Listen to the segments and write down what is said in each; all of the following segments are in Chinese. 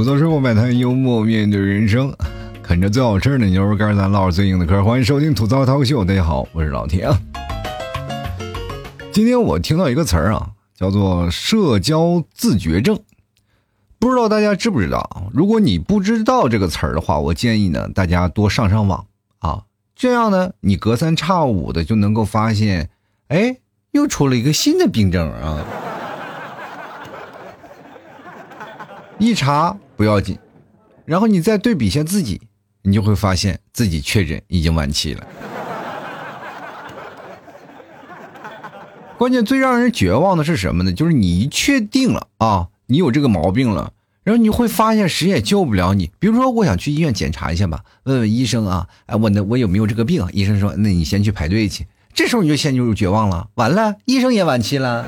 吐槽生活百态，幽默面对人生，啃着最好吃的牛肉干，咱唠着最硬的嗑。欢迎收听吐槽涛秀，大家好，我是老铁。今天我听到一个词儿啊，叫做社交自觉症，不知道大家知不知道？如果你不知道这个词儿的话，我建议呢，大家多上上网啊，这样呢，你隔三差五的就能够发现，哎，又出了一个新的病症啊。一查不要紧，然后你再对比一下自己，你就会发现自己确诊已经晚期了。关键最让人绝望的是什么呢？就是你一确定了啊，你有这个毛病了，然后你会发现谁也救不了你。比如说，我想去医院检查一下吧，问问医生啊，哎，我那我有没有这个病？医生说，那你先去排队去。这时候你就陷入绝望了，完了，医生也晚期了。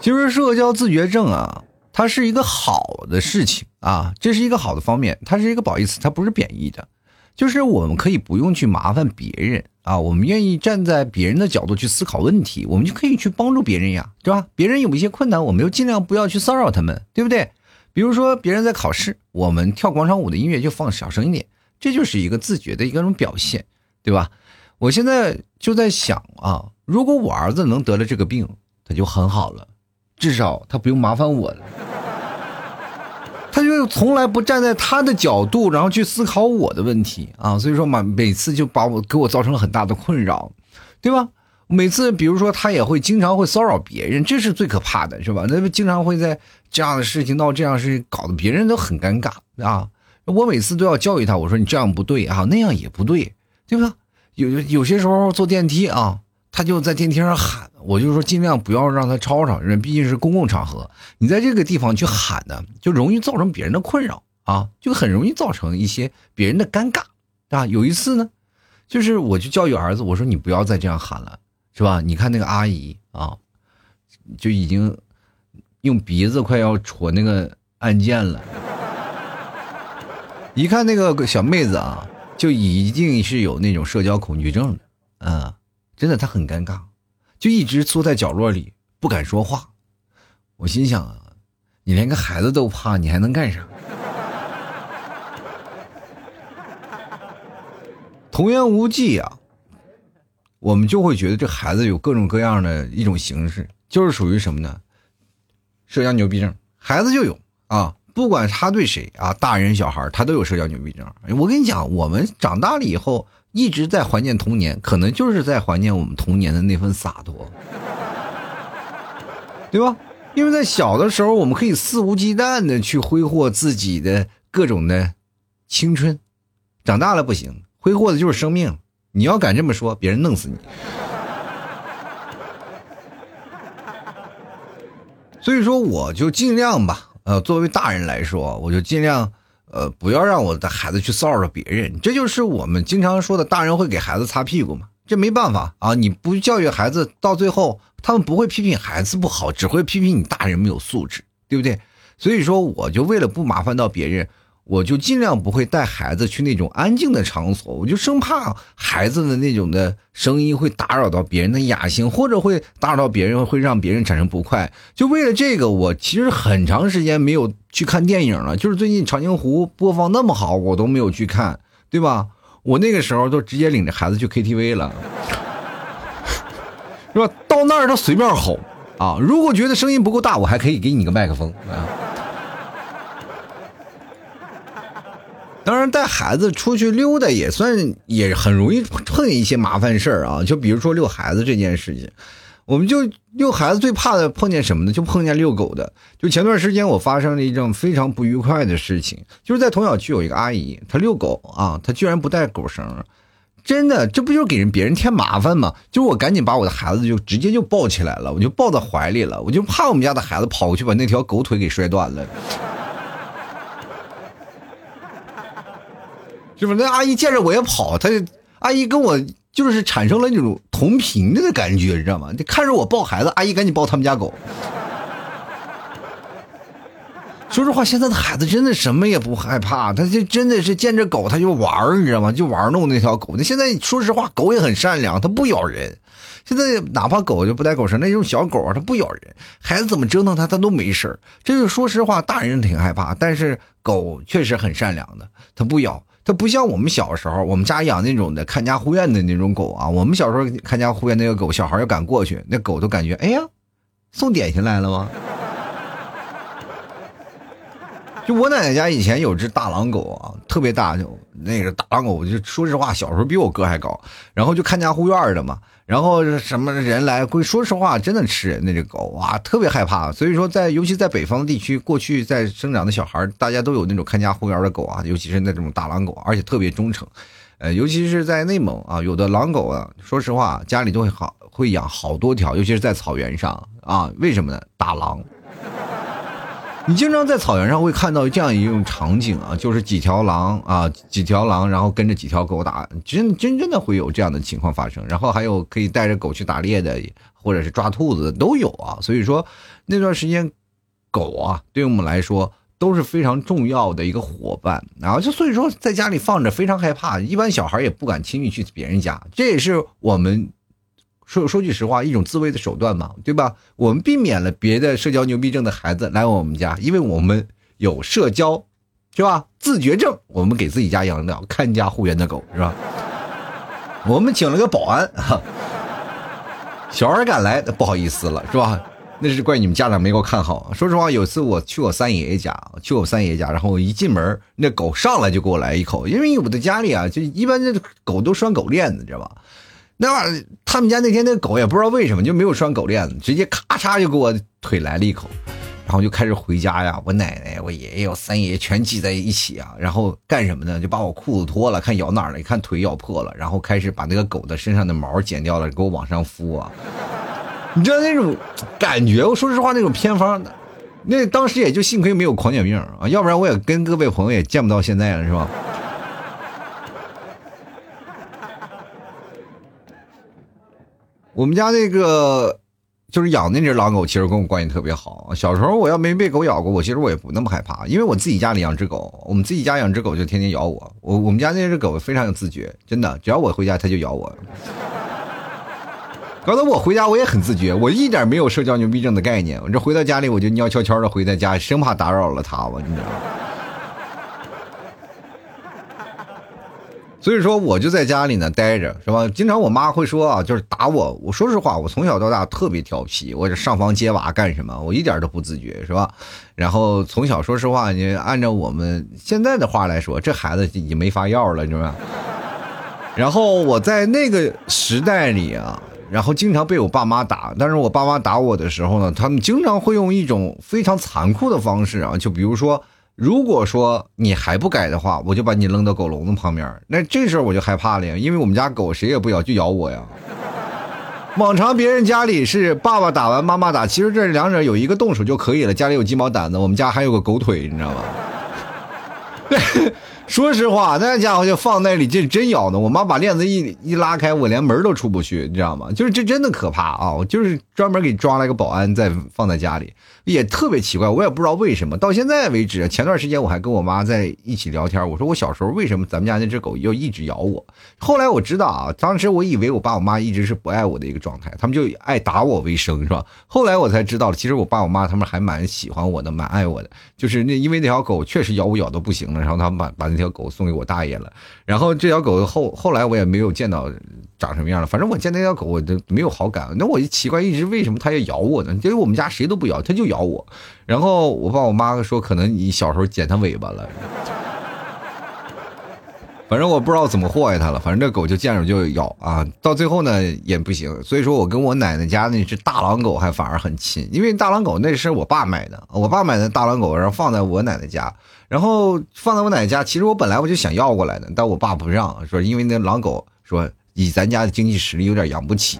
其实社交自觉症啊，它是一个好的事情啊，这是一个好的方面，它是一个褒义词，它不是贬义的，就是我们可以不用去麻烦别人啊，我们愿意站在别人的角度去思考问题，我们就可以去帮助别人呀，对吧？别人有一些困难，我们就尽量不要去骚扰他们，对不对？比如说别人在考试，我们跳广场舞的音乐就放小声一点，这就是一个自觉的一个种表现，对吧？我现在就在想啊，如果我儿子能得了这个病，他就很好了。至少他不用麻烦我了，他就从来不站在他的角度，然后去思考我的问题啊，所以说嘛，每次就把我给我造成了很大的困扰，对吧？每次比如说他也会经常会骚扰别人，这是最可怕的，是吧？那经常会在这样的事情闹这样事情，搞得别人都很尴尬啊。我每次都要教育他，我说你这样不对啊，那样也不对，对吧？有有些时候坐电梯啊。他就在电梯上喊，我就说尽量不要让他吵吵人，毕竟是公共场合，你在这个地方去喊呢，就容易造成别人的困扰啊，就很容易造成一些别人的尴尬啊。有一次呢，就是我就教育儿子，我说你不要再这样喊了，是吧？你看那个阿姨啊，就已经用鼻子快要戳那个按键了，一看那个小妹子啊，就一定是有那种社交恐惧症的，嗯。真的，她很尴尬，就一直缩在角落里不敢说话。我心想啊，你连个孩子都怕，你还能干啥？童言无忌啊，我们就会觉得这孩子有各种各样的一种形式，就是属于什么呢？社交牛逼症，孩子就有啊，不管他对谁啊，大人小孩他都有社交牛逼症。我跟你讲，我们长大了以后。一直在怀念童年，可能就是在怀念我们童年的那份洒脱，对吧？因为在小的时候，我们可以肆无忌惮的去挥霍自己的各种的青春，长大了不行，挥霍的就是生命。你要敢这么说，别人弄死你。所以说，我就尽量吧。呃，作为大人来说，我就尽量。呃，不要让我的孩子去骚扰别人，这就是我们经常说的，大人会给孩子擦屁股嘛。这没办法啊，你不教育孩子，到最后他们不会批评孩子不好，只会批评你大人没有素质，对不对？所以说，我就为了不麻烦到别人。我就尽量不会带孩子去那种安静的场所，我就生怕孩子的那种的声音会打扰到别人的雅兴，或者会打扰到别人，会让别人产生不快。就为了这个，我其实很长时间没有去看电影了。就是最近长津湖播放那么好，我都没有去看，对吧？我那个时候都直接领着孩子去 KTV 了，是吧？到那儿他随便吼啊，如果觉得声音不够大，我还可以给你个麦克风啊。当然，带孩子出去溜达也算也很容易碰见一些麻烦事儿啊。就比如说遛孩子这件事情，我们就遛孩子最怕的碰见什么呢？就碰见遛狗的。就前段时间我发生了一件非常不愉快的事情，就是在童小区有一个阿姨，她遛狗啊，她居然不带狗绳，真的，这不就是给人别人添麻烦吗？就是我赶紧把我的孩子就直接就抱起来了，我就抱在怀里了，我就怕我们家的孩子跑过去把那条狗腿给摔断了。是不是那阿姨见着我也跑？她阿姨跟我就是产生了那种同频的感觉，你知道吗？就看着我抱孩子，阿姨赶紧抱他们家狗。说实话，现在的孩子真的什么也不害怕，他就真的是见着狗他就玩你知道吗？就玩弄那条狗。那现在说实话，狗也很善良，它不咬人。现在哪怕狗就不带狗绳那种小狗啊，它不咬人，孩子怎么折腾它，它都没事这就说实话，大人挺害怕，但是狗确实很善良的，它不咬。它不像我们小时候，我们家养那种的看家护院的那种狗啊。我们小时候看家护院那个狗，小孩要敢过去，那狗都感觉，哎呀，送点心来了吗？就我奶奶家以前有只大狼狗啊，特别大，就那个大狼狗，就说实话，小时候比我哥还高。然后就看家护院的嘛，然后什么人来，会说实话，真的吃人。那只狗啊，特别害怕。所以说，在尤其在北方地区，过去在生长的小孩，大家都有那种看家护院的狗啊，尤其是那种大狼狗，而且特别忠诚。呃，尤其是在内蒙啊，有的狼狗啊，说实话，家里都会好会养好多条，尤其是在草原上啊，为什么呢？打狼。你经常在草原上会看到这样一种场景啊，就是几条狼啊，几条狼，然后跟着几条狗打，真真正的会有这样的情况发生。然后还有可以带着狗去打猎的，或者是抓兔子的都有啊。所以说那段时间，狗啊，对我们来说都是非常重要的一个伙伴。然后就所以说在家里放着非常害怕，一般小孩也不敢轻易去别人家。这也是我们。说说句实话，一种自卫的手段嘛，对吧？我们避免了别的社交牛逼症的孩子来我们家，因为我们有社交，是吧？自觉症，我们给自己家养了看家护院的狗，是吧？我们请了个保安，小孩敢来，不好意思了，是吧？那是怪你们家长没给我看好。说实话，有次我去我三爷爷家，去我三爷爷家，然后一进门，那狗上来就给我来一口，因为我的家里啊，就一般这狗都拴狗链子，知道吧？那玩意儿，他们家那天那狗也不知道为什么就没有拴狗链子，直接咔嚓就给我腿来了一口，然后就开始回家呀。我奶奶、我爷爷、我三爷全挤在一起啊，然后干什么呢？就把我裤子脱了，看咬哪儿了，一看腿咬破了，然后开始把那个狗的身上的毛剪掉了，给我往上敷啊。你知道那种感觉？我说实话，那种偏方，那当时也就幸亏没有狂犬病啊，要不然我也跟各位朋友也见不到现在了，是吧？我们家那个就是养那只狼狗，其实跟我关系特别好。小时候我要没被狗咬过，我其实我也不那么害怕，因为我自己家里养只狗，我们自己家养只狗就天天咬我。我我们家那只狗非常有自觉，真的，只要我回家它就咬我。搞得我回家我也很自觉，我一点没有社交牛逼症的概念。我这回到家里我就尿悄悄的回到家，生怕打扰了它我你知道？所以说我就在家里呢待着，是吧？经常我妈会说啊，就是打我。我说实话，我从小到大特别调皮，我这上房揭瓦干什么？我一点都不自觉，是吧？然后从小说实话，你按照我们现在的话来说，这孩子已经没法要了，是吧？然后我在那个时代里啊，然后经常被我爸妈打。但是我爸妈打我的时候呢，他们经常会用一种非常残酷的方式啊，就比如说。如果说你还不改的话，我就把你扔到狗笼子旁边。那这时候我就害怕了呀，因为我们家狗谁也不咬，就咬我呀。往常别人家里是爸爸打完妈妈打，其实这两者有一个动手就可以了。家里有鸡毛掸子，我们家还有个狗腿，你知道吗？说实话，那家伙就放那里，这真咬呢。我妈把链子一一拉开，我连门都出不去，你知道吗？就是这真的可怕啊！我就是专门给抓了一个保安，在放在家里，也特别奇怪，我也不知道为什么。到现在为止，前段时间我还跟我妈在一起聊天，我说我小时候为什么咱们家那只狗要一直咬我？后来我知道啊，当时我以为我爸我妈一直是不爱我的一个状态，他们就爱打我为生，是吧？后来我才知道了，其实我爸我妈他们还蛮喜欢我的，蛮爱我的。就是那因为那条狗确实咬我咬的不行了，然后他们把把那条狗送给我大爷了。然后这条狗后后来我也没有见到长什么样了。反正我见那条狗我都没有好感。那我就奇怪，一直为什么它要咬我呢？因为我们家谁都不咬，它就咬我。然后我爸我妈说，可能你小时候剪它尾巴了。反正我不知道怎么祸害它了，反正这狗就见着就咬啊，到最后呢也不行，所以说我跟我奶奶家那只大狼狗还反而很亲，因为大狼狗那是我爸买的，我爸买的大狼狗，然后放在我奶奶家，然后放在我奶奶家，其实我本来我就想要过来的，但我爸不让，说因为那狼狗说以咱家的经济实力有点养不起。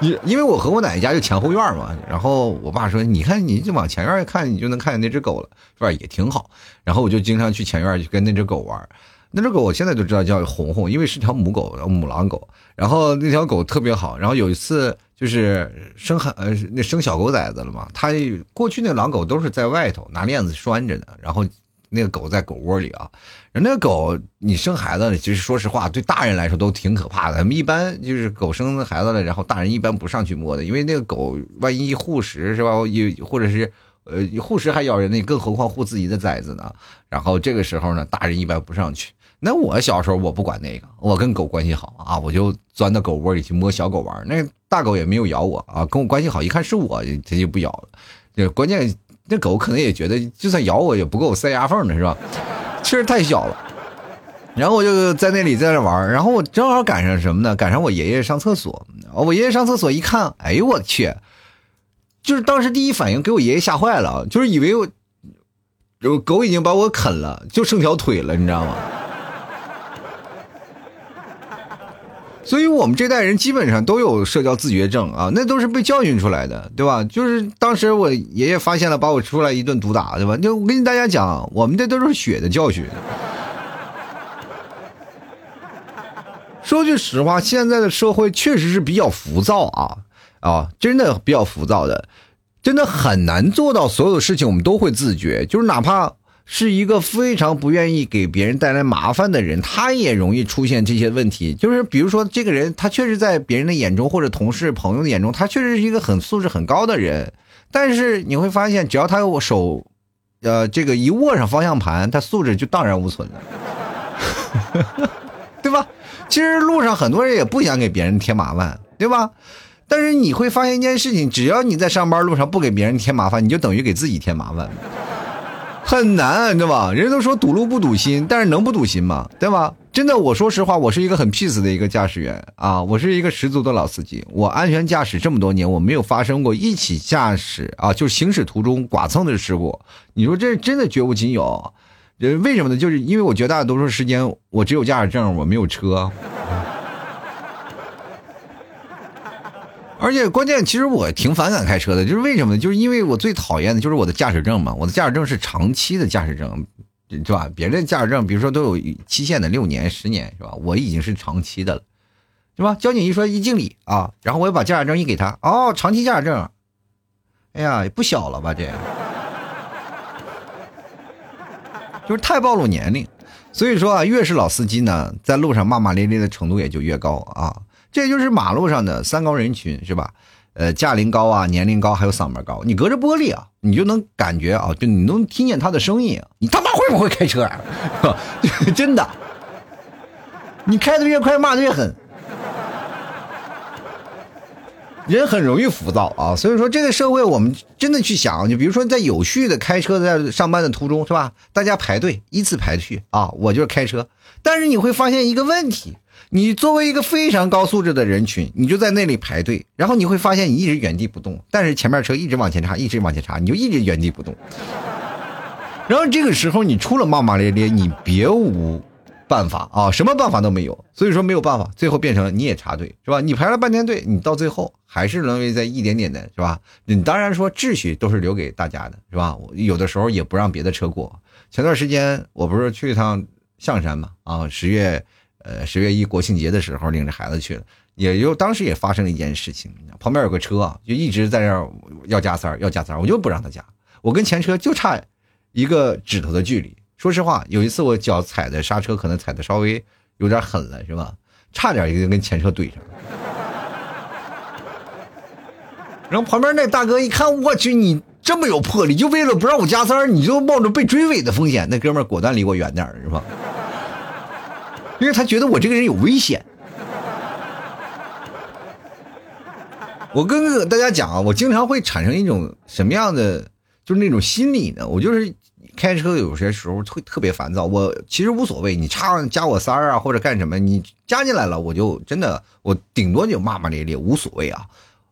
因因为我和我奶奶家就前后院嘛，然后我爸说：“你看，你就往前院看，你就能看见那只狗了，是吧？也挺好。”然后我就经常去前院去跟那只狗玩。那只狗我现在就知道叫红红，因为是条母狗，母狼狗。然后那条狗特别好。然后有一次就是生孩呃那生小狗崽子了嘛，它过去那狼狗都是在外头拿链子拴着的，然后那个狗在狗窝里啊。人那个狗你生孩子，其实说实话对大人来说都挺可怕的。他们一般就是狗生孩子了，然后大人一般不上去摸的，因为那个狗万一护食是吧？也或者是。呃，护食还咬人呢，更何况护自己的崽子呢？然后这个时候呢，大人一般不上去。那我小时候我不管那个，我跟狗关系好啊，我就钻到狗窝里去摸小狗玩。那大狗也没有咬我啊，跟我关系好，一看是我，它就不咬了。关键那狗可能也觉得，就算咬我也不够塞牙缝的，是吧？确实太小了。然后我就在那里在那玩，然后我正好赶上什么呢？赶上我爷爷上厕所。我爷爷上厕所一看，哎呦我去！就是当时第一反应给我爷爷吓坏了，就是以为我狗已经把我啃了，就剩条腿了，你知道吗？所以我们这代人基本上都有社交自觉症啊，那都是被教训出来的，对吧？就是当时我爷爷发现了，把我出来一顿毒打，对吧？就我跟大家讲，我们这都是血的教训。说句实话，现在的社会确实是比较浮躁啊。啊，真的比较浮躁的，真的很难做到所有事情我们都会自觉。就是哪怕是一个非常不愿意给别人带来麻烦的人，他也容易出现这些问题。就是比如说，这个人他确实在别人的眼中，或者同事朋友的眼中，他确实是一个很素质很高的人。但是你会发现，只要他手，呃，这个一握上方向盘，他素质就荡然无存了，对吧？其实路上很多人也不想给别人添麻烦，对吧？但是你会发现一件事情，只要你在上班路上不给别人添麻烦，你就等于给自己添麻烦，很难，对吧？人家都说堵路不堵心，但是能不堵心吗？对吧？真的，我说实话，我是一个很 peace 的一个驾驶员啊，我是一个十足的老司机。我安全驾驶这么多年，我没有发生过一起驾驶啊，就是行驶途中剐蹭的事故。你说这真的绝无仅有，为什么呢？就是因为我绝大多数时间我只有驾驶证，我没有车。而且关键，其实我挺反感开车的，就是为什么呢？就是因为我最讨厌的就是我的驾驶证嘛。我的驾驶证是长期的驾驶证，对吧？别人的驾驶证，比如说都有期限的，六年、十年，是吧？我已经是长期的了，是吧？交警一说一敬礼啊，然后我又把驾驶证一给他，哦，长期驾驶证，哎呀，也不小了吧？这，就是太暴露年龄。所以说啊，越是老司机呢，在路上骂骂咧咧的程度也就越高啊。这就是马路上的三高人群，是吧？呃，驾龄高啊，年龄高，还有嗓门高。你隔着玻璃啊，你就能感觉啊，就你能听见他的声音。你他妈会不会开车啊？真的，你开的越快，骂的越狠。人很容易浮躁啊，所以说这个社会，我们真的去想，就比如说在有序的开车在上班的途中，是吧？大家排队依次排序啊，我就是开车。但是你会发现一个问题。你作为一个非常高素质的人群，你就在那里排队，然后你会发现你一直原地不动，但是前面车一直往前插，一直往前插，你就一直原地不动。然后这个时候你除了骂骂咧咧，你别无办法啊，什么办法都没有。所以说没有办法，最后变成你也插队，是吧？你排了半天队，你到最后还是沦为在一点点的，是吧？你当然说秩序都是留给大家的，是吧？有的时候也不让别的车过。前段时间我不是去一趟象山嘛，啊，十月。呃，十月一国庆节的时候，领着孩子去了，也就当时也发生了一件事情，旁边有个车就一直在那儿要加塞儿，要加塞儿，我就不让他加，我跟前车就差一个指头的距离。说实话，有一次我脚踩的刹车可能踩的稍微有点狠了，是吧？差点一个跟前车怼上了。然后旁边那大哥一看，我去，你这么有魄力，就为了不让我加塞儿，你就冒着被追尾的风险。那哥们儿果断离我远点儿，是吧？因为他觉得我这个人有危险。我跟大家讲啊，我经常会产生一种什么样的，就是那种心理呢？我就是开车有些时候会特别烦躁。我其实无所谓，你插加我塞儿啊，或者干什么，你加进来了，我就真的，我顶多就骂骂咧咧，无所谓啊，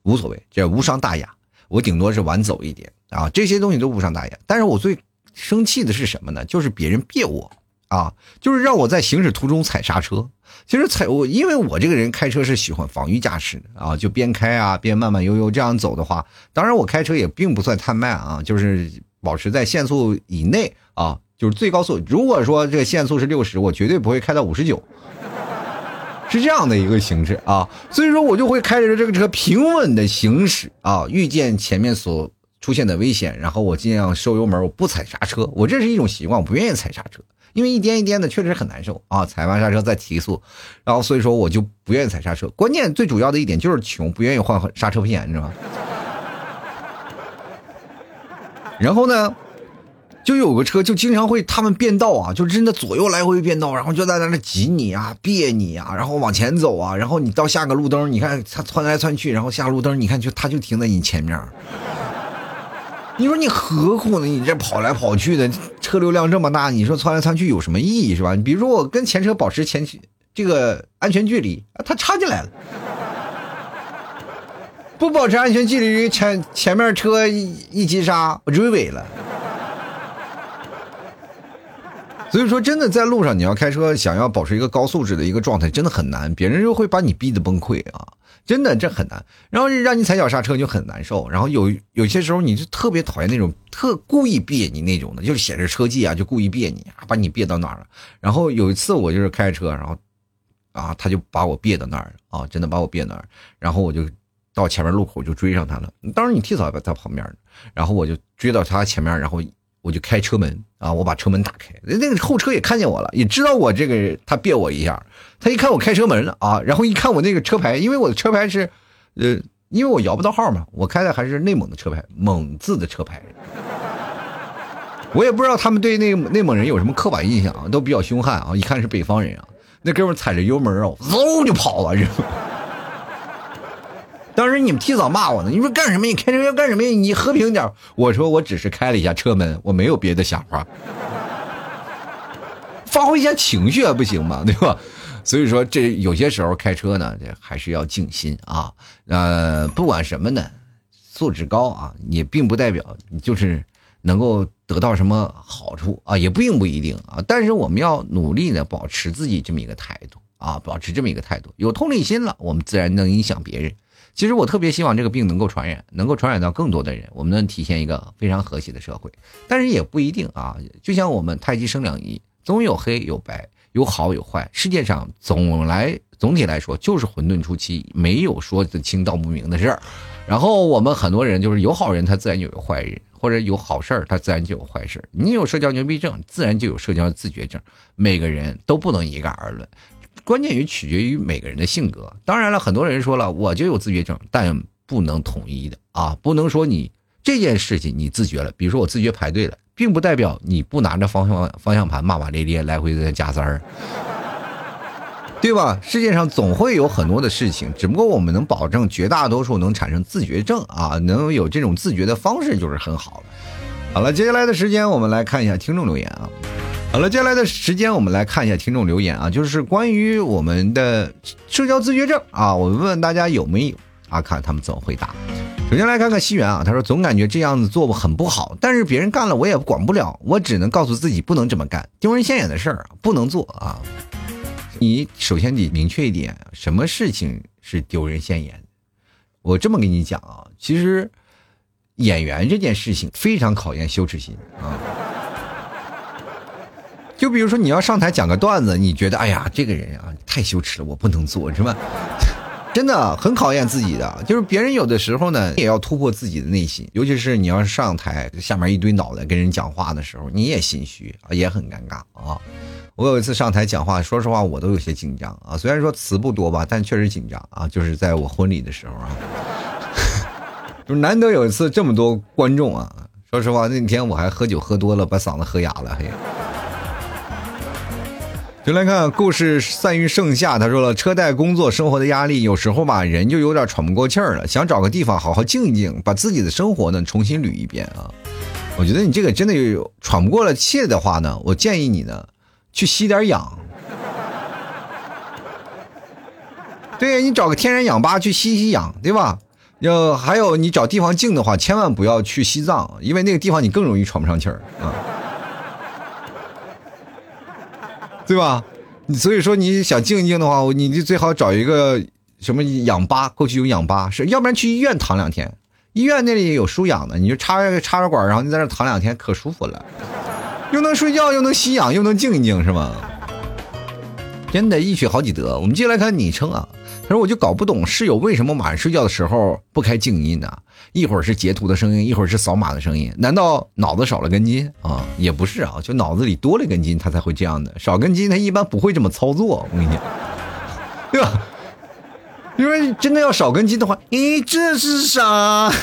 无所谓，这无伤大雅。我顶多是晚走一点啊，这些东西都无伤大雅。但是我最生气的是什么呢？就是别人别我。啊，就是让我在行驶途中踩刹车。其实踩我，因为我这个人开车是喜欢防御驾驶的啊，就边开啊边慢慢悠悠这样走的话，当然我开车也并不算太慢啊，就是保持在限速以内啊，就是最高速。如果说这个限速是六十，我绝对不会开到五十九，是这样的一个形式啊。所以说我就会开着这个车平稳的行驶啊，遇见前面所出现的危险，然后我尽量收油门，我不踩刹车。我这是一种习惯，我不愿意踩刹车。因为一颠一颠的确实很难受啊！踩完刹车再提速，然后所以说我就不愿意踩刹车。关键最主要的一点就是穷，不愿意换刹车片，你知道吗？然后呢，就有个车就经常会他们变道啊，就真的左右来回变道，然后就在那挤你啊、别你啊，然后往前走啊，然后你到下个路灯，你看他窜来窜去，然后下路灯，你看就他就停在你前面。你说你何苦呢？你这跑来跑去的，车流量这么大，你说窜来窜去有什么意义是吧？你比如说我跟前车保持前这个安全距离啊，他插进来了，不保持安全距离，前前面车一一急刹，我追尾了。所以说，真的在路上你要开车，想要保持一个高素质的一个状态，真的很难，别人就会把你逼得崩溃啊。真的这很难，然后让你踩脚刹车就很难受，然后有有些时候你就特别讨厌那种特故意别你那种的，就是显示车技啊，就故意别你，把你别到哪儿了。然后有一次我就是开车，然后啊他就把我别到那儿啊，真的把我别那儿，然后我就到前面路口就追上他了。当时你提早在旁边，然后我就追到他前面，然后。我就开车门啊，我把车门打开，那个后车也看见我了，也知道我这个人他别我一下，他一看我开车门了啊，然后一看我那个车牌，因为我的车牌是，呃，因为我摇不到号嘛，我开的还是内蒙的车牌，蒙字的车牌，我也不知道他们对那个内蒙人有什么刻板印象啊，都比较凶悍啊，一看是北方人啊，那哥们踩着油门啊，嗖就跑了，这。当时你们提早骂我呢，你说干什么？你开车要干什么呀？你和平点。我说我只是开了一下车门，我没有别的想法，发挥一下情绪还不行吗？对吧？所以说这有些时候开车呢，这还是要静心啊。呃，不管什么呢，素质高啊，也并不代表就是能够得到什么好处啊，也并不一定啊。但是我们要努力的保持自己这么一个态度啊，保持这么一个态度，有同理心了，我们自然能影响别人。其实我特别希望这个病能够传染，能够传染到更多的人，我们能体现一个非常和谐的社会。但是也不一定啊，就像我们太极生两仪，总有黑有白，有好有坏。世界上总来总体来说就是混沌初期，没有说得清道不明的事儿。然后我们很多人就是有好人，他自然就有坏人，或者有好事儿，他自然就有坏事儿你有社交牛逼症，自然就有社交自觉症。每个人都不能一概而论。关键于取决于每个人的性格。当然了，很多人说了，我就有自觉症，但不能统一的啊，不能说你这件事情你自觉了，比如说我自觉排队了，并不代表你不拿着方向方向盘骂骂咧咧来回在加塞儿，对吧？世界上总会有很多的事情，只不过我们能保证绝大多数能产生自觉症啊，能有这种自觉的方式就是很好了。好了，接下来的时间我们来看一下听众留言啊。好了，接下来的时间我们来看一下听众留言啊，就是关于我们的社交自觉症啊，我问问大家有没有啊？看他们怎么回答。首先来看看西元啊，他说总感觉这样子做很不好，但是别人干了我也管不了，我只能告诉自己不能这么干，丢人现眼的事儿不能做啊。你首先得明确一点，什么事情是丢人现眼？我这么跟你讲啊，其实演员这件事情非常考验羞耻心啊。就比如说你要上台讲个段子，你觉得哎呀这个人啊太羞耻了，我不能做，是吧？真的很考验自己的。就是别人有的时候呢，也要突破自己的内心，尤其是你要上台，下面一堆脑袋跟人讲话的时候，你也心虚啊，也很尴尬啊。我有一次上台讲话，说实话我都有些紧张啊，虽然说词不多吧，但确实紧张啊。就是在我婚礼的时候啊，就难得有一次这么多观众啊。说实话那天我还喝酒喝多了，把嗓子喝哑了，嘿。就来看故事散于盛夏。他说了，车贷、工作、生活的压力，有时候吧，人就有点喘不过气儿了，想找个地方好好静一静，把自己的生活呢重新捋一遍啊。我觉得你这个真的有喘不过了气的话呢，我建议你呢去吸点氧。对呀你找个天然氧吧去吸吸氧，对吧？要还有你找地方静的话，千万不要去西藏，因为那个地方你更容易喘不上气儿啊。对吧？所以说你想静一静的话，你就最好找一个什么氧吧，过去有氧吧，是要不然去医院躺两天，医院那里有输氧的，你就插插着管，然后你在那躺两天，可舒服了。又能睡觉，又能吸氧，又能静一静，是吗？真的，一举好几得。我们接下来看昵称啊，他说我就搞不懂室友为什么晚上睡觉的时候不开静音呢？一会儿是截图的声音，一会儿是扫码的声音，难道脑子少了根筋啊？也不是啊，就脑子里多了根筋，他才会这样的。少根筋，他一般不会这么操作。我跟你讲，对吧？因为真的要少根筋的话，咦，这是啥？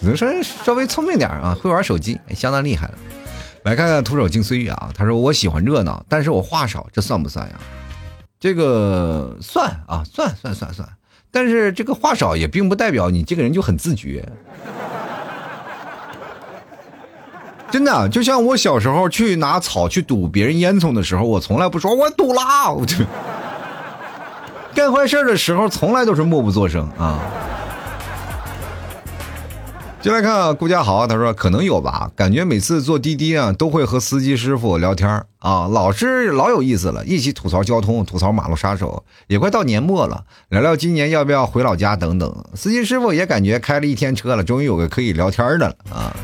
只能说稍微聪明点啊，会玩手机，相当厉害了。来看看徒手静岁月啊，他说我喜欢热闹，但是我话少，这算不算呀？这个算啊，算算算算。但是这个话少也并不代表你这个人就很自觉。真的，就像我小时候去拿草去堵别人烟囱的时候，我从来不说我堵啦，我就干坏事的时候从来都是默不作声啊。就来看顾家豪，他说可能有吧，感觉每次坐滴滴啊，都会和司机师傅聊天啊，老是老有意思了，一起吐槽交通，吐槽马路杀手，也快到年末了，聊聊今年要不要回老家等等。司机师傅也感觉开了一天车了，终于有个可以聊天的了啊。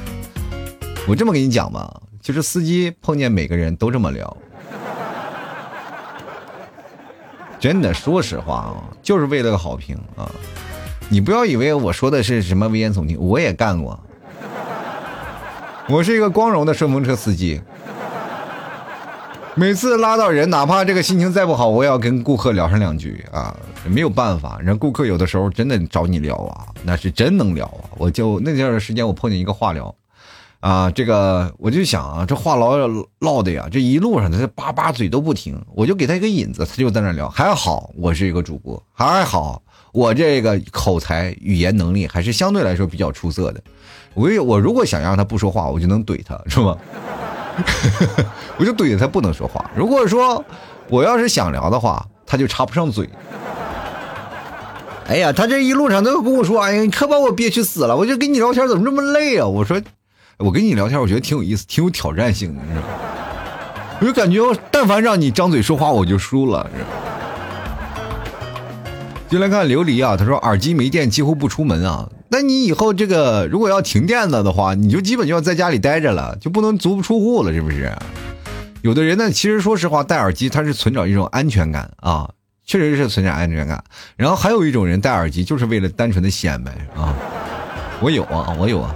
我这么跟你讲吧，其实司机碰见每个人都这么聊，真的，说实话啊，就是为了个好评啊。你不要以为我说的是什么危言耸听，我也干过。我是一个光荣的顺风车司机，每次拉到人，哪怕这个心情再不好，我也要跟顾客聊上两句啊。没有办法，人顾客有的时候真的找你聊啊，那是真能聊啊。我就那段时间，我碰见一个话聊，啊，这个我就想啊，这话痨唠的呀，这一路上他叭叭嘴都不停，我就给他一个引子，他就在那聊。还好我是一个主播，还好。我这个口才、语言能力还是相对来说比较出色的。我我如果想让他不说话，我就能怼他，是吧？我就怼他不能说话。如果说我要是想聊的话，他就插不上嘴。哎呀，他这一路上都跟我说：“哎呀，你可把我憋屈死了！我就跟你聊天怎么这么累啊？”我说：“我跟你聊天，我觉得挺有意思，挺有挑战性的，是吧？我就感觉，但凡让你张嘴说话，我就输了。”就来看琉璃啊，他说耳机没电，几乎不出门啊。那你以后这个如果要停电了的话，你就基本就要在家里待着了，就不能足不出户了，是不是？有的人呢，其实说实话，戴耳机他是存着一种安全感啊，确实是存着安全感。然后还有一种人戴耳机就是为了单纯的显摆啊，我有啊，我有啊。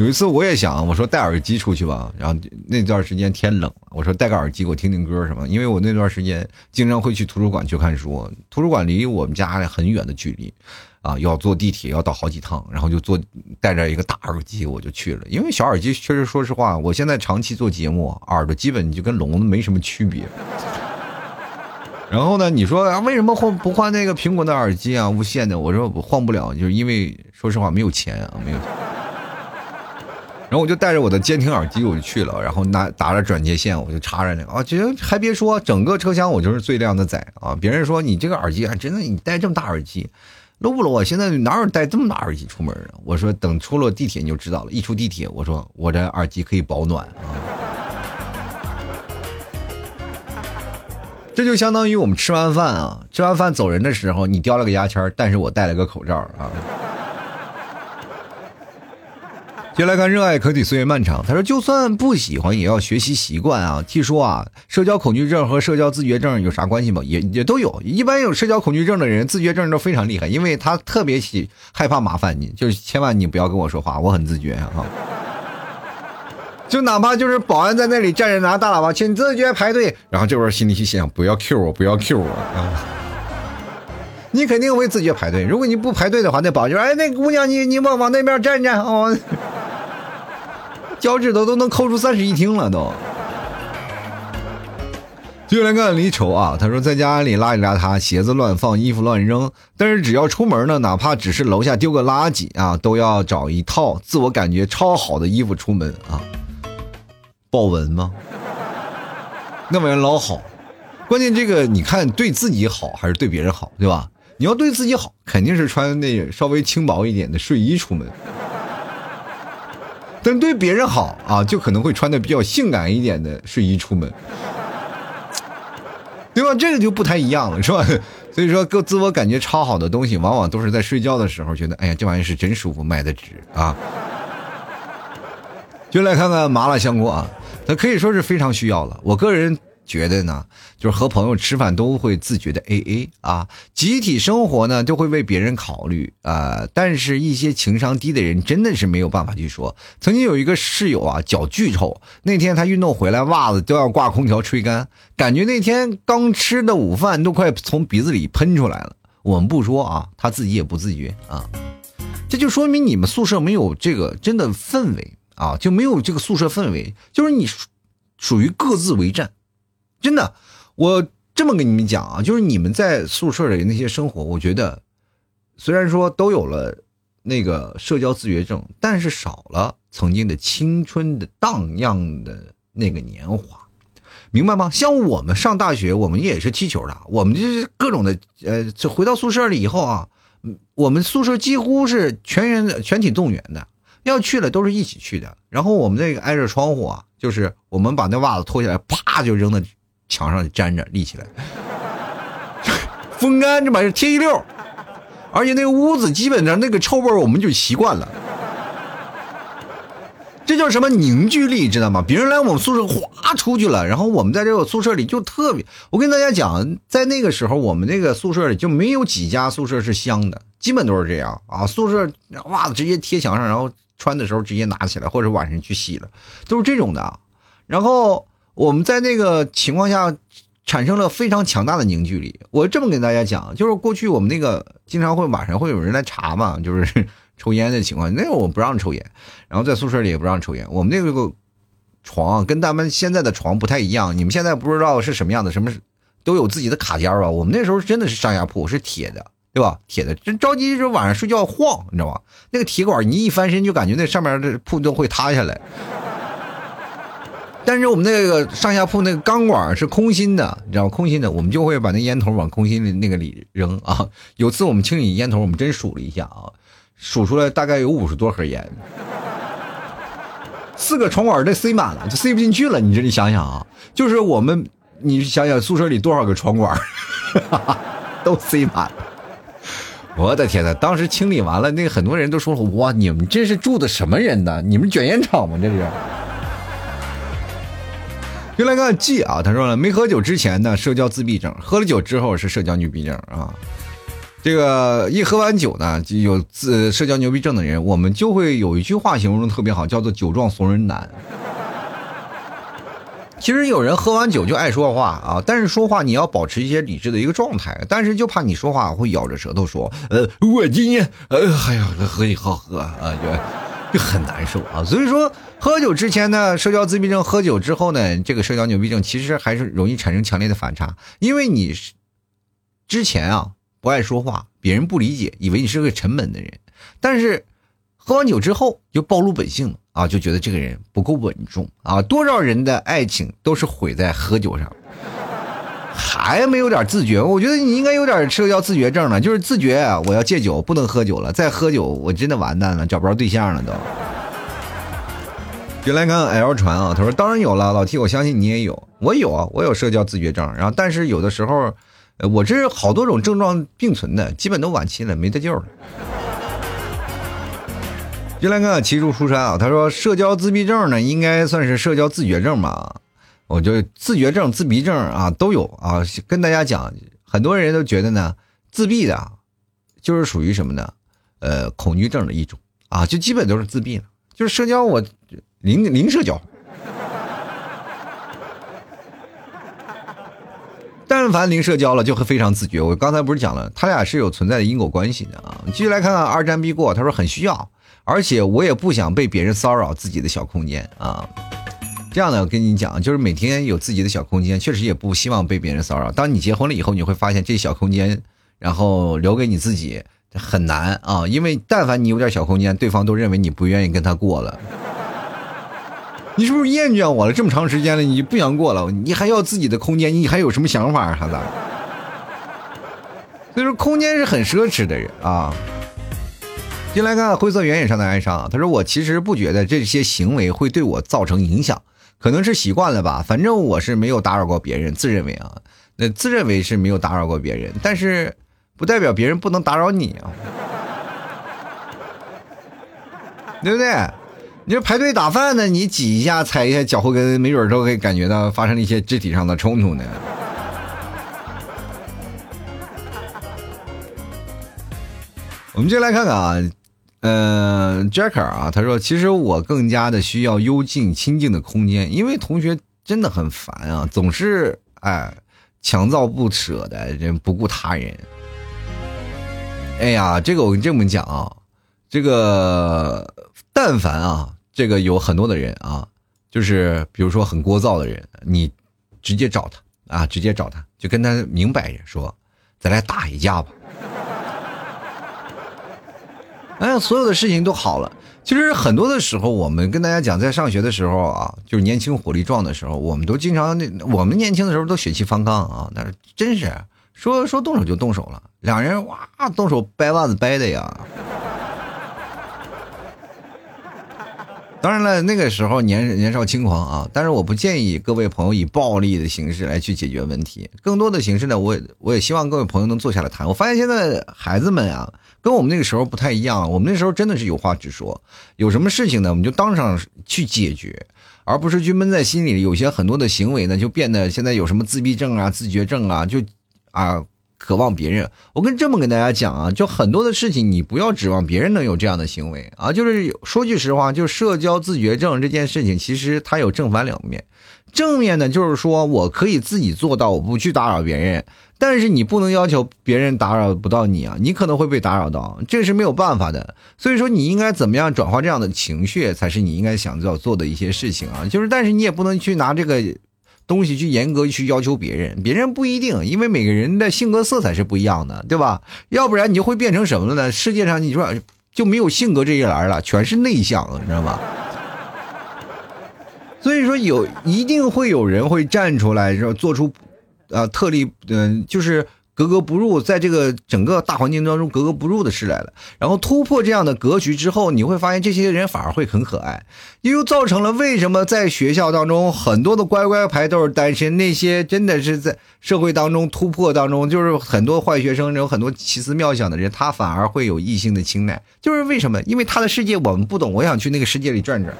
有一次我也想，我说戴耳机出去吧，然后那段时间天冷，我说戴个耳机给我听听歌什么，因为我那段时间经常会去图书馆去看书，图书馆离我们家很远的距离，啊，要坐地铁要倒好几趟，然后就坐带着一个大耳机我就去了，因为小耳机确实说实话，我现在长期做节目，耳朵基本就跟聋子没什么区别。然后呢，你说啊，为什么换不换那个苹果的耳机啊，无线的？我说我换不了，就是因为说实话没有钱啊，没有。然后我就带着我的监听耳机我就去了，然后拿打着转接线我就插着那个啊，其实还别说，整个车厢我就是最靓的仔啊！别人说你这个耳机还真的，你戴这么大耳机露不 low 啊？现在哪有戴这么大耳机出门啊？我说等出了地铁你就知道了，一出地铁我说我这耳机可以保暖啊！这就相当于我们吃完饭啊，吃完饭走人的时候你叼了个牙签，但是我戴了个口罩啊。接来看，热爱可抵岁月漫长。他说：“就算不喜欢，也要学习习惯啊。”据说啊，社交恐惧症和社交自觉症有啥关系吗？也也都有。一般有社交恐惧症的人，自觉症都非常厉害，因为他特别喜害怕麻烦你，就是千万你不要跟我说话，我很自觉啊。就哪怕就是保安在那里站着拿大喇叭，请自觉排队，然后这会儿心里去想，不要 Q 我，不要 Q 我啊。你肯定会自觉排队。如果你不排队的话，那保安就说：“哎，那姑娘，你你往往那边站站哦。”脚趾头都能抠出三室一厅了都。就来看李丑啊，他说在家里邋里邋遢，鞋子乱放，衣服乱扔，但是只要出门呢，哪怕只是楼下丢个垃圾啊，都要找一套自我感觉超好的衣服出门啊。豹纹吗？那玩意老好，关键这个你看对自己好还是对别人好，对吧？你要对自己好，肯定是穿那稍微轻薄一点的睡衣出门。但对别人好啊，就可能会穿的比较性感一点的睡衣出门，对吧？这个就不太一样了，是吧？所以说，个自我感觉超好的东西，往往都是在睡觉的时候觉得，哎呀，这玩意是真舒服，卖的值啊。就来看看麻辣香锅啊，它可以说是非常需要了。我个人。觉得呢，就是和朋友吃饭都会自觉的 A A 啊，集体生活呢都会为别人考虑啊，但是一些情商低的人真的是没有办法去说。曾经有一个室友啊，脚巨臭，那天他运动回来，袜子都要挂空调吹干，感觉那天刚吃的午饭都快从鼻子里喷出来了。我们不说啊，他自己也不自觉啊，这就说明你们宿舍没有这个真的氛围啊，就没有这个宿舍氛围，就是你属于各自为战。真的，我这么跟你们讲啊，就是你们在宿舍里那些生活，我觉得虽然说都有了那个社交自觉症，但是少了曾经的青春的荡漾的那个年华，明白吗？像我们上大学，我们也是踢球的，我们就是各种的，呃，就回到宿舍里以后啊，我们宿舍几乎是全员全体动员的，要去了都是一起去的。然后我们那个挨着窗户啊，就是我们把那袜子脱下来，啪就扔到。墙上粘着立起来，风干这玩意儿贴一溜，而且那个屋子基本上那个臭味我们就习惯了。这叫什么凝聚力，知道吗？别人来我们宿舍哗出去了，然后我们在这个宿舍里就特别。我跟大家讲，在那个时候，我们那个宿舍里就没有几家宿舍是香的，基本都是这样啊。宿舍袜子直接贴墙上，然后穿的时候直接拿起来，或者晚上去洗了，都是这种的。然后。我们在那个情况下产生了非常强大的凝聚力。我这么跟大家讲，就是过去我们那个经常会晚上会有人来查嘛，就是抽烟的情况。那个我不让抽烟，然后在宿舍里也不让抽烟。我们那个床跟咱们现在的床不太一样，你们现在不知道是什么样的，什么都有自己的卡间吧？我们那时候真的是上下铺，是铁的，对吧？铁的，真着急，就晚上睡觉晃，你知道吗？那个铁管你一翻身，就感觉那上面的铺都会塌下来。但是我们那个上下铺那个钢管是空心的，你知道空心的，我们就会把那烟头往空心的那个里扔啊。有次我们清理烟头，我们真数了一下啊，数出来大概有五十多盒烟，四个床管都塞满了，就塞不进去了。你这你想想啊，就是我们，你想想宿舍里多少个床管，都塞满了。我的天呐，当时清理完了，那个很多人都说了，哇，你们这是住的什么人呢？你们卷烟厂吗？这是。就来看 G 啊，他说了，没喝酒之前呢，社交自闭症；喝了酒之后是社交牛逼症啊。这个一喝完酒呢，就有自社交牛逼症的人，我们就会有一句话形容的特别好，叫做“酒壮怂人胆”。其实有人喝完酒就爱说话啊，但是说话你要保持一些理智的一个状态，但是就怕你说话会咬着舌头说，呃，我今天，呃，哎呀，喝一喝喝啊，就就很难受啊，所以说。喝酒之前呢，社交自闭症；喝酒之后呢，这个社交牛逼症，其实还是容易产生强烈的反差。因为你之前啊不爱说话，别人不理解，以为你是个沉闷的人；但是喝完酒之后就暴露本性了啊，就觉得这个人不够稳重啊。多少人的爱情都是毁在喝酒上，还没有点自觉？我觉得你应该有点社交自觉症了，就是自觉啊，我要戒酒，不能喝酒了，再喝酒我真的完蛋了，找不着对象了都。就来看 L 传啊，他说当然有了，老 T，我相信你也有，我有啊，我有社交自觉症，然后但是有的时候，我这好多种症状并存的，基本都晚期了，没得救了。就来看骑出出山啊，他说社交自闭症呢，应该算是社交自觉症吧？我就自觉症、自闭症啊都有啊，跟大家讲，很多人都觉得呢，自闭的，就是属于什么呢？呃，恐惧症的一种啊，就基本都是自闭了，就是社交我。零零社交，但凡零社交了，就会非常自觉。我刚才不是讲了，他俩是有存在的因果关系的啊。继续来看看二战必过，他说很需要，而且我也不想被别人骚扰自己的小空间啊。这样的，我跟你讲，就是每天有自己的小空间，确实也不希望被别人骚扰。当你结婚了以后，你会发现这小空间，然后留给你自己很难啊，因为但凡你有点小空间，对方都认为你不愿意跟他过了。你是不是厌倦我了？这么长时间了，你不想过了？你还要自己的空间？你还有什么想法啊，孩子？所以说，空间是很奢侈的人啊。进来看灰色原野上的哀伤，他说：“我其实不觉得这些行为会对我造成影响，可能是习惯了吧。反正我是没有打扰过别人，自认为啊，那自认为是没有打扰过别人，但是不代表别人不能打扰你啊，对不对？”你说排队打饭呢，你挤一下踩一下脚后跟，没准都会感觉到发生一些肢体上的冲突呢。我们接来看看啊，嗯，Jacker 啊，他说，其实我更加的需要幽静清静的空间，因为同学真的很烦啊，总是哎强造不舍的，人不顾他人。哎呀，这个我跟这么讲啊，这个但凡啊，这个有很多的人啊，就是比如说很聒噪的人，你直接找他啊，直接找他，就跟他明摆着说，咱俩打一架吧。哎，所有的事情都好了。其实很多的时候，我们跟大家讲，在上学的时候啊，就是年轻火力壮的时候，我们都经常那我们年轻的时候都血气方刚啊，但是真是说说动手就动手了，两人哇动手掰腕子掰的呀。当然了，那个时候年年少轻狂啊，但是我不建议各位朋友以暴力的形式来去解决问题。更多的形式呢，我我也希望各位朋友能坐下来谈。我发现现在孩子们啊，跟我们那个时候不太一样。我们那时候真的是有话直说，有什么事情呢，我们就当场去解决，而不是去闷在心里。有些很多的行为呢，就变得现在有什么自闭症啊、自觉症啊，就啊。渴望别人，我跟这么跟大家讲啊，就很多的事情，你不要指望别人能有这样的行为啊。就是说句实话，就社交自觉症这件事情，其实它有正反两面。正面呢，就是说我可以自己做到，我不去打扰别人，但是你不能要求别人打扰不到你啊，你可能会被打扰到，这是没有办法的。所以说，你应该怎么样转化这样的情绪，才是你应该想要做的一些事情啊。就是，但是你也不能去拿这个。东西去严格去要求别人，别人不一定，因为每个人的性格色彩是不一样的，对吧？要不然你就会变成什么了呢？世界上你说就没有性格这一栏了，全是内向，你知道吗？所以说有一定会有人会站出来，说做出，呃，特例，嗯，就是。格格不入，在这个整个大环境当中格格不入的事来了。然后突破这样的格局之后，你会发现这些人反而会很可爱，又造成了为什么在学校当中很多的乖乖牌都是单身，那些真的是在社会当中突破当中，就是很多坏学生，有很多奇思妙想的人，他反而会有异性的青睐，就是为什么？因为他的世界我们不懂，我想去那个世界里转转。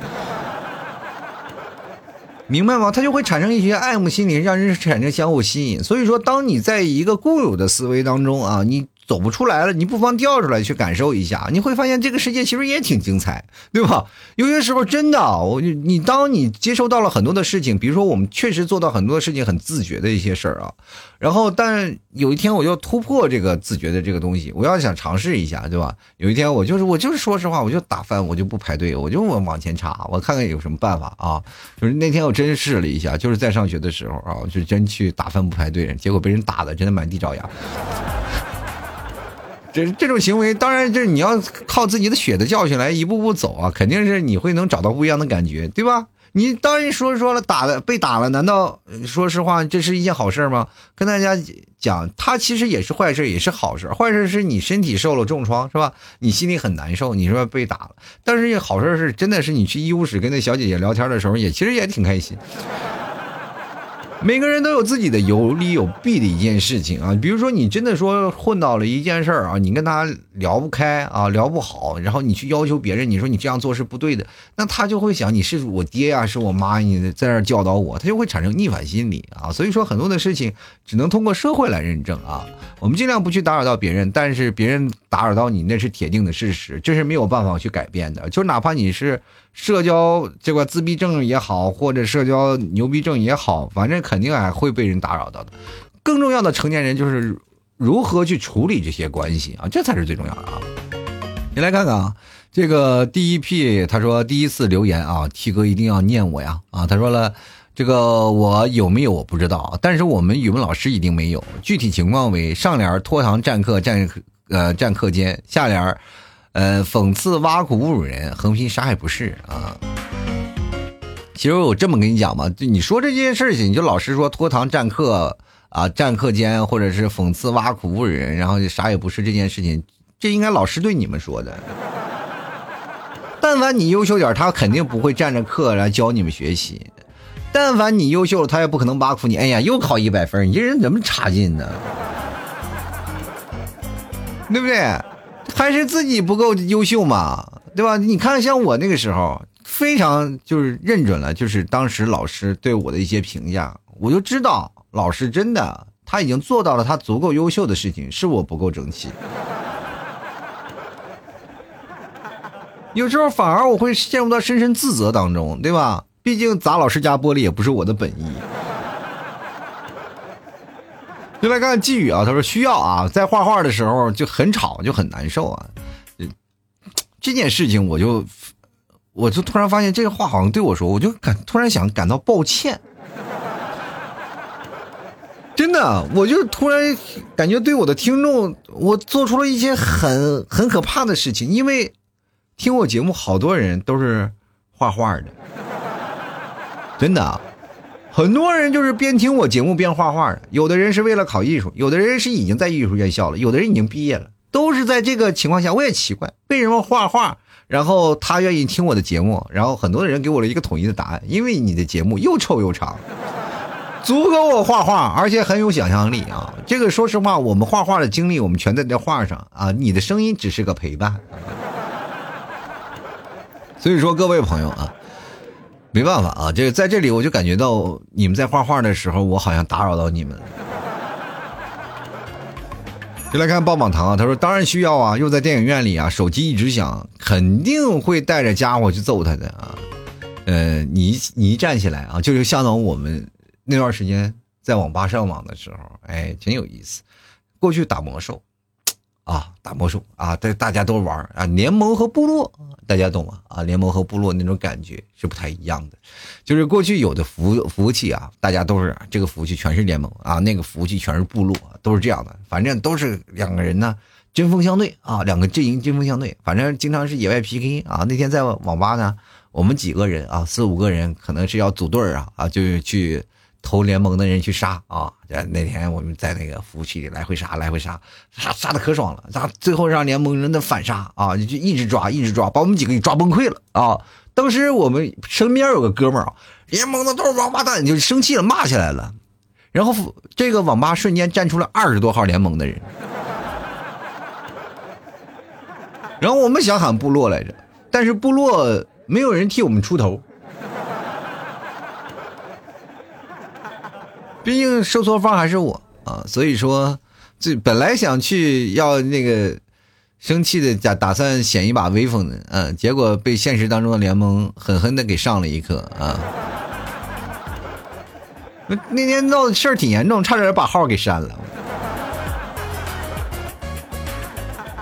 明白吗？他就会产生一些爱慕心理，让人产生相互吸引。所以说，当你在一个固有的思维当中啊，你。走不出来了，你不妨调出来去感受一下，你会发现这个世界其实也挺精彩，对吧？有些时候真的，我你当你接收到了很多的事情，比如说我们确实做到很多的事情很自觉的一些事儿啊，然后但有一天我要突破这个自觉的这个东西，我要想尝试一下，对吧？有一天我就是我就是说实话，我就打翻，我就不排队，我就我往前插，我看看有什么办法啊。就是那天我真试了一下，就是在上学的时候啊，就真去打翻不排队，结果被人打的真的满地找牙。这这种行为，当然就是你要靠自己的血的教训来一步步走啊，肯定是你会能找到不一样的感觉，对吧？你当然说说了，打了被打了，难道说实话这是一件好事吗？跟大家讲，他其实也是坏事，也是好事。坏事是你身体受了重创，是吧？你心里很难受，你说被打了。但是好事是真的是你去医务室跟那小姐姐聊天的时候，也其实也挺开心。每个人都有自己的有利有弊的一件事情啊，比如说你真的说混到了一件事儿啊，你跟他聊不开啊，聊不好，然后你去要求别人，你说你这样做是不对的，那他就会想你是我爹呀，是我妈，你在这教导我，他就会产生逆反心理啊。所以说很多的事情只能通过社会来认证啊，我们尽量不去打扰到别人，但是别人打扰到你那是铁定的事实，这是没有办法去改变的，就哪怕你是。社交这个自闭症也好，或者社交牛逼症也好，反正肯定还会被人打扰到的。更重要的，成年人就是如何去处理这些关系啊，这才是最重要的啊！你来看看啊，这个第一批他说第一次留言啊，T 哥一定要念我呀啊！他说了，这个我有没有我不知道，但是我们语文老师一定没有。具体情况为上联拖堂占课占呃占课间，下联。呃，讽刺、挖苦、侮辱人，横批啥也不是啊。其实我这么跟你讲吧，就你说这件事情，你就老实说，拖堂占课啊，占课间，或者是讽刺、挖苦、侮辱人，然后啥也不是这件事情，这应该老师对你们说的。但凡你优秀点，他肯定不会占着课来教你们学习；但凡你优秀，他也不可能挖苦你。哎呀，又考一百分，你这人怎么差劲呢？对不对？还是自己不够优秀嘛，对吧？你看，像我那个时候，非常就是认准了，就是当时老师对我的一些评价，我就知道老师真的他已经做到了他足够优秀的事情，是我不够争气。有时候反而我会陷入到深深自责当中，对吧？毕竟砸老师家玻璃也不是我的本意。就来看看季宇啊，他说需要啊，在画画的时候就很吵，就很难受啊。这件事情我就，我就突然发现这个话好像对我说，我就感突然想感到抱歉。真的，我就突然感觉对我的听众，我做出了一些很很可怕的事情，因为。听我节目，好多人都是画画的，真的，很多人就是边听我节目边画画的。有的人是为了考艺术，有的人是已经在艺术院校了，有的人已经毕业了，都是在这个情况下。我也奇怪，为什么画画，然后他愿意听我的节目，然后很多的人给我了一个统一的答案：因为你的节目又臭又长，足够我画画，而且很有想象力啊。这个说实话，我们画画的精力，我们全在这画上啊。你的声音只是个陪伴。所以说，各位朋友啊，没办法啊，这个在这里我就感觉到你们在画画的时候，我好像打扰到你们了。就来看棒棒糖啊，他说当然需要啊，又在电影院里啊，手机一直响，肯定会带着家伙去揍他的啊。呃，你你一站起来啊，就是相当于我们那段时间在网吧上网的时候，哎，挺有意思。过去打魔兽。啊，打魔兽啊，大大家都玩啊，联盟和部落，大家懂吗？啊，联盟和部落那种感觉是不太一样的。就是过去有的服服务器啊，大家都是这个服务器全是联盟啊，那个服务器全是部落，都是这样的。反正都是两个人呢，针锋相对啊，两个阵营针锋相对。反正经常是野外 PK 啊。那天在网吧呢，我们几个人啊，四五个人，可能是要组队啊啊，就是去。投联盟的人去杀啊！那天我们在那个服务器里来回杀，来回杀，杀杀的可爽了。杀最后让联盟人的反杀啊，就一直抓，一直抓，把我们几个给抓崩溃了啊！当时我们身边有个哥们儿啊，联盟的都是王八蛋，就生气了，骂起来了。然后这个网吧瞬间站出了二十多号联盟的人。然后我们想喊部落来着，但是部落没有人替我们出头。毕竟受挫方还是我啊，所以说，这本来想去要那个生气的打打算显一把威风的，嗯，结果被现实当中的联盟狠狠的给上了一课啊。那那天闹的事儿挺严重，差点把号给删了。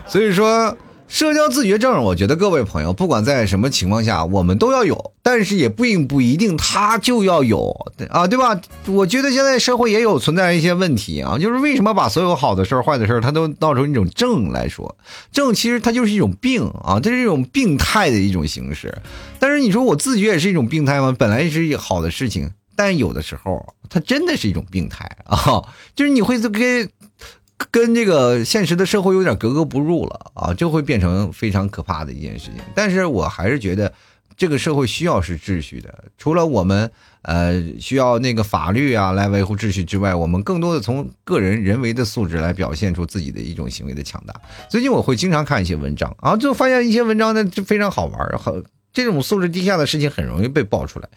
所以说。社交自觉症，我觉得各位朋友，不管在什么情况下，我们都要有，但是也并不一定他就要有啊，对吧？我觉得现在社会也有存在一些问题啊，就是为什么把所有好的事儿、坏的事儿，他都闹成一种症来说，症其实它就是一种病啊，这是一种病态的一种形式。但是你说我自觉也是一种病态吗？本来是一好的事情，但有的时候它真的是一种病态啊，就是你会跟。跟这个现实的社会有点格格不入了啊，就会变成非常可怕的一件事情。但是我还是觉得，这个社会需要是秩序的。除了我们呃需要那个法律啊来维护秩序之外，我们更多的从个人人为的素质来表现出自己的一种行为的强大。最近我会经常看一些文章啊，就发现一些文章呢就非常好玩，很这种素质低下的事情很容易被爆出来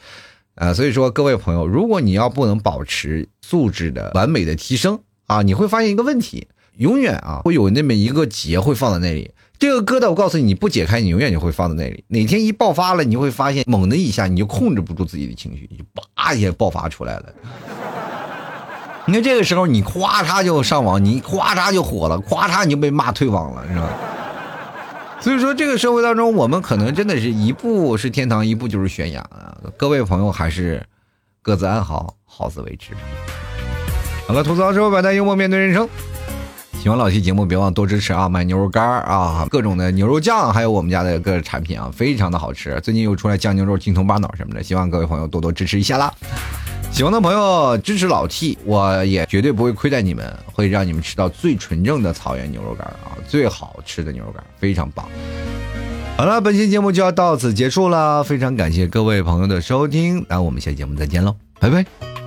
啊。所以说，各位朋友，如果你要不能保持素质的完美的提升。啊，你会发现一个问题，永远啊会有那么一个结会放在那里。这个疙瘩，我告诉你，你不解开，你永远就会放在那里。哪天一爆发了，你会发现猛的一下，你就控制不住自己的情绪，就叭一下爆发出来了。你看这个时候，你咵嚓就上网，你咵嚓就火了，咵嚓你就被骂退网了，是吧？所以说，这个社会当中，我们可能真的是一步是天堂，一步就是悬崖啊！各位朋友，还是各自安好，好自为之。好了，吐槽之后百态幽默面对人生。喜欢老 T 节目，别忘多支持啊！买牛肉干啊，各种的牛肉酱，还有我们家的各个产品啊，非常的好吃。最近又出来酱牛肉、金铜巴脑什么的，希望各位朋友多多支持一下啦。喜欢的朋友支持老 T，我也绝对不会亏待你们，会让你们吃到最纯正的草原牛肉干啊，最好吃的牛肉干，非常棒。好了，本期节目就要到此结束了，非常感谢各位朋友的收听，那我们下期节目再见喽，拜拜。